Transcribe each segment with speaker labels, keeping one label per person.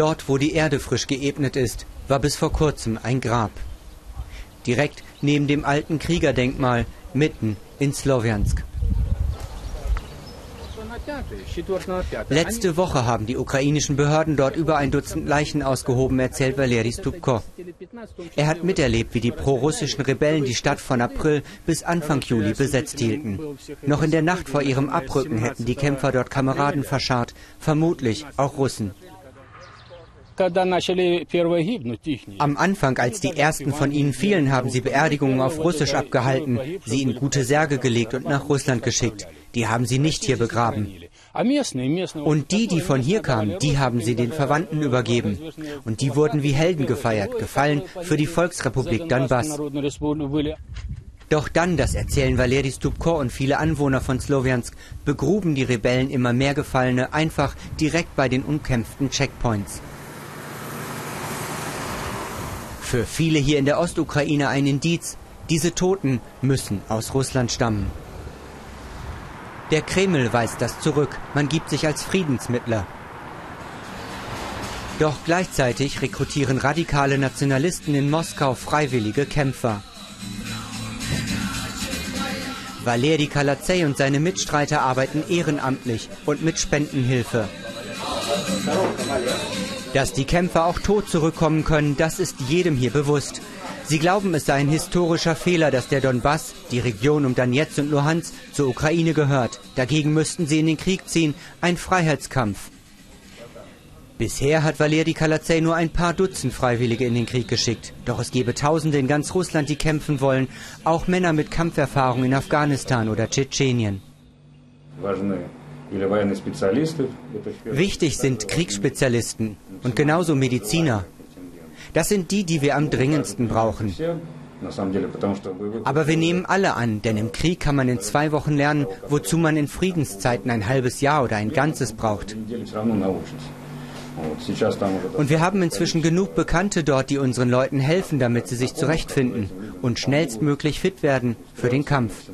Speaker 1: Dort, wo die Erde frisch geebnet ist, war bis vor kurzem ein Grab. Direkt neben dem alten Kriegerdenkmal, mitten in Slowiansk. Letzte Woche haben die ukrainischen Behörden dort über ein Dutzend Leichen ausgehoben, erzählt Valeri Stupko. Er hat miterlebt, wie die prorussischen Rebellen die Stadt von April bis Anfang Juli besetzt hielten. Noch in der Nacht vor ihrem Abrücken hätten die Kämpfer dort Kameraden verscharrt, vermutlich auch Russen. Am Anfang, als die ersten von ihnen fielen, haben sie Beerdigungen auf Russisch abgehalten, sie in gute Särge gelegt und nach Russland geschickt. Die haben sie nicht hier begraben. Und die, die von hier kamen, die haben sie den Verwandten übergeben. Und die wurden wie Helden gefeiert, gefallen für die Volksrepublik Donbass. Doch dann, das erzählen Valeri Stupko und viele Anwohner von Slowiansk, begruben die Rebellen immer mehr Gefallene einfach direkt bei den umkämpften Checkpoints. Für viele hier in der Ostukraine ein Indiz, diese Toten müssen aus Russland stammen. Der Kreml weist das zurück, man gibt sich als Friedensmittler. Doch gleichzeitig rekrutieren radikale Nationalisten in Moskau freiwillige Kämpfer. Valeri Kalatay und seine Mitstreiter arbeiten ehrenamtlich und mit Spendenhilfe. Dass die Kämpfer auch tot zurückkommen können, das ist jedem hier bewusst. Sie glauben, es sei ein historischer Fehler, dass der Donbass, die Region um Donetsk und Luhansk, zur Ukraine gehört. Dagegen müssten sie in den Krieg ziehen, ein Freiheitskampf. Bisher hat Valeri Kalatay nur ein paar Dutzend Freiwillige in den Krieg geschickt. Doch es gebe Tausende in ganz Russland, die kämpfen wollen, auch Männer mit Kampferfahrung in Afghanistan oder Tschetschenien. Wichtig sind Kriegsspezialisten und genauso Mediziner. Das sind die, die wir am dringendsten brauchen. Aber wir nehmen alle an, denn im Krieg kann man in zwei Wochen lernen, wozu man in Friedenszeiten ein halbes Jahr oder ein ganzes braucht. Und wir haben inzwischen genug Bekannte dort, die unseren Leuten helfen, damit sie sich zurechtfinden und schnellstmöglich fit werden für den Kampf.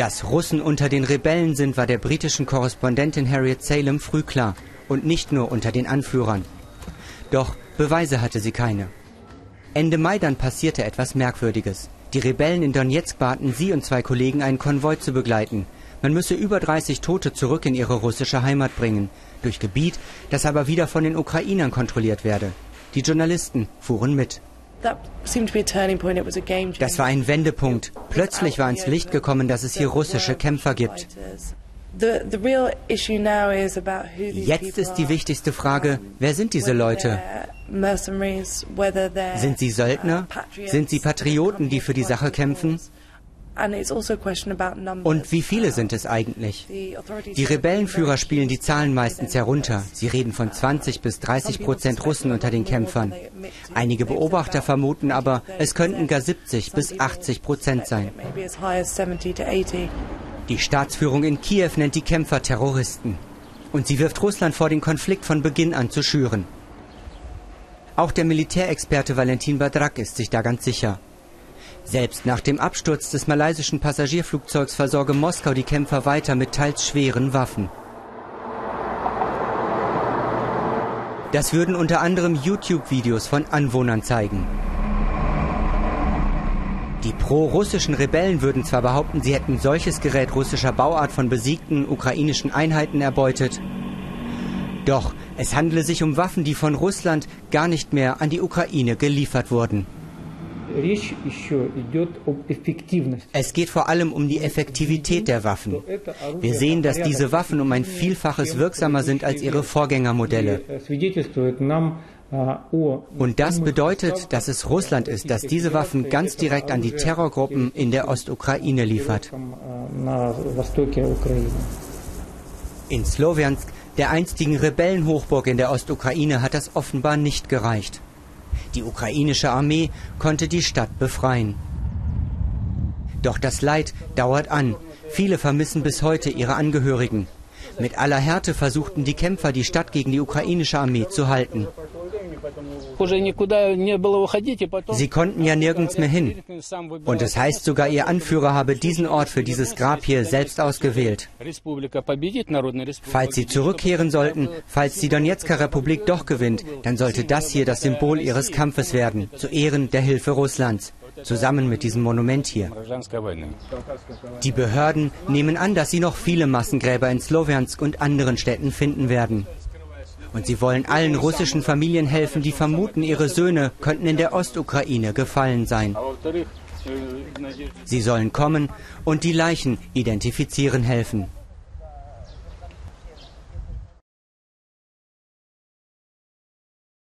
Speaker 1: Dass Russen unter den Rebellen sind, war der britischen Korrespondentin Harriet Salem früh klar und nicht nur unter den Anführern. Doch Beweise hatte sie keine. Ende Mai dann passierte etwas Merkwürdiges. Die Rebellen in Donetsk baten sie und zwei Kollegen, einen Konvoi zu begleiten. Man müsse über 30 Tote zurück in ihre russische Heimat bringen, durch Gebiet, das aber wieder von den Ukrainern kontrolliert werde. Die Journalisten fuhren mit. Das war ein Wendepunkt. Plötzlich war ins Licht gekommen, dass es hier russische Kämpfer gibt. Jetzt ist die wichtigste Frage, wer sind diese Leute? Sind sie Söldner? Sind sie Patrioten, die für die Sache kämpfen? Also Und wie viele sind es eigentlich? Die Rebellenführer spielen die Zahlen meistens herunter. Sie reden von 20 bis 30 Prozent Russen unter den Kämpfern. Einige Beobachter vermuten aber, es könnten gar 70 bis 80 Prozent sein. Die Staatsführung in Kiew nennt die Kämpfer Terroristen. Und sie wirft Russland vor, den Konflikt von Beginn an zu schüren. Auch der Militärexperte Valentin Badrak ist sich da ganz sicher. Selbst nach dem Absturz des malaysischen Passagierflugzeugs versorge Moskau die Kämpfer weiter mit teils schweren Waffen. Das würden unter anderem YouTube-Videos von Anwohnern zeigen. Die pro-russischen Rebellen würden zwar behaupten, sie hätten solches Gerät russischer Bauart von besiegten ukrainischen Einheiten erbeutet, doch es handele sich um Waffen, die von Russland gar nicht mehr an die Ukraine geliefert wurden. Es geht vor allem um die Effektivität der Waffen. Wir sehen, dass diese Waffen um ein Vielfaches wirksamer sind als ihre Vorgängermodelle. Und das bedeutet, dass es Russland ist, das diese Waffen ganz direkt an die Terrorgruppen in der Ostukraine liefert. In Slowiansk, der einstigen Rebellenhochburg in der Ostukraine, hat das offenbar nicht gereicht. Die ukrainische Armee konnte die Stadt befreien. Doch das Leid dauert an. Viele vermissen bis heute ihre Angehörigen. Mit aller Härte versuchten die Kämpfer, die Stadt gegen die ukrainische Armee zu halten. Sie konnten ja nirgends mehr hin. Und es heißt sogar, ihr Anführer habe diesen Ort für dieses Grab hier selbst ausgewählt. Falls sie zurückkehren sollten, falls die Donetsker Republik doch gewinnt, dann sollte das hier das Symbol ihres Kampfes werden, zu Ehren der Hilfe Russlands zusammen mit diesem Monument hier. Die Behörden nehmen an, dass sie noch viele Massengräber in Slowiansk und anderen Städten finden werden. Und sie wollen allen russischen Familien helfen, die vermuten, ihre Söhne könnten in der Ostukraine gefallen sein. Sie sollen kommen und die Leichen identifizieren helfen.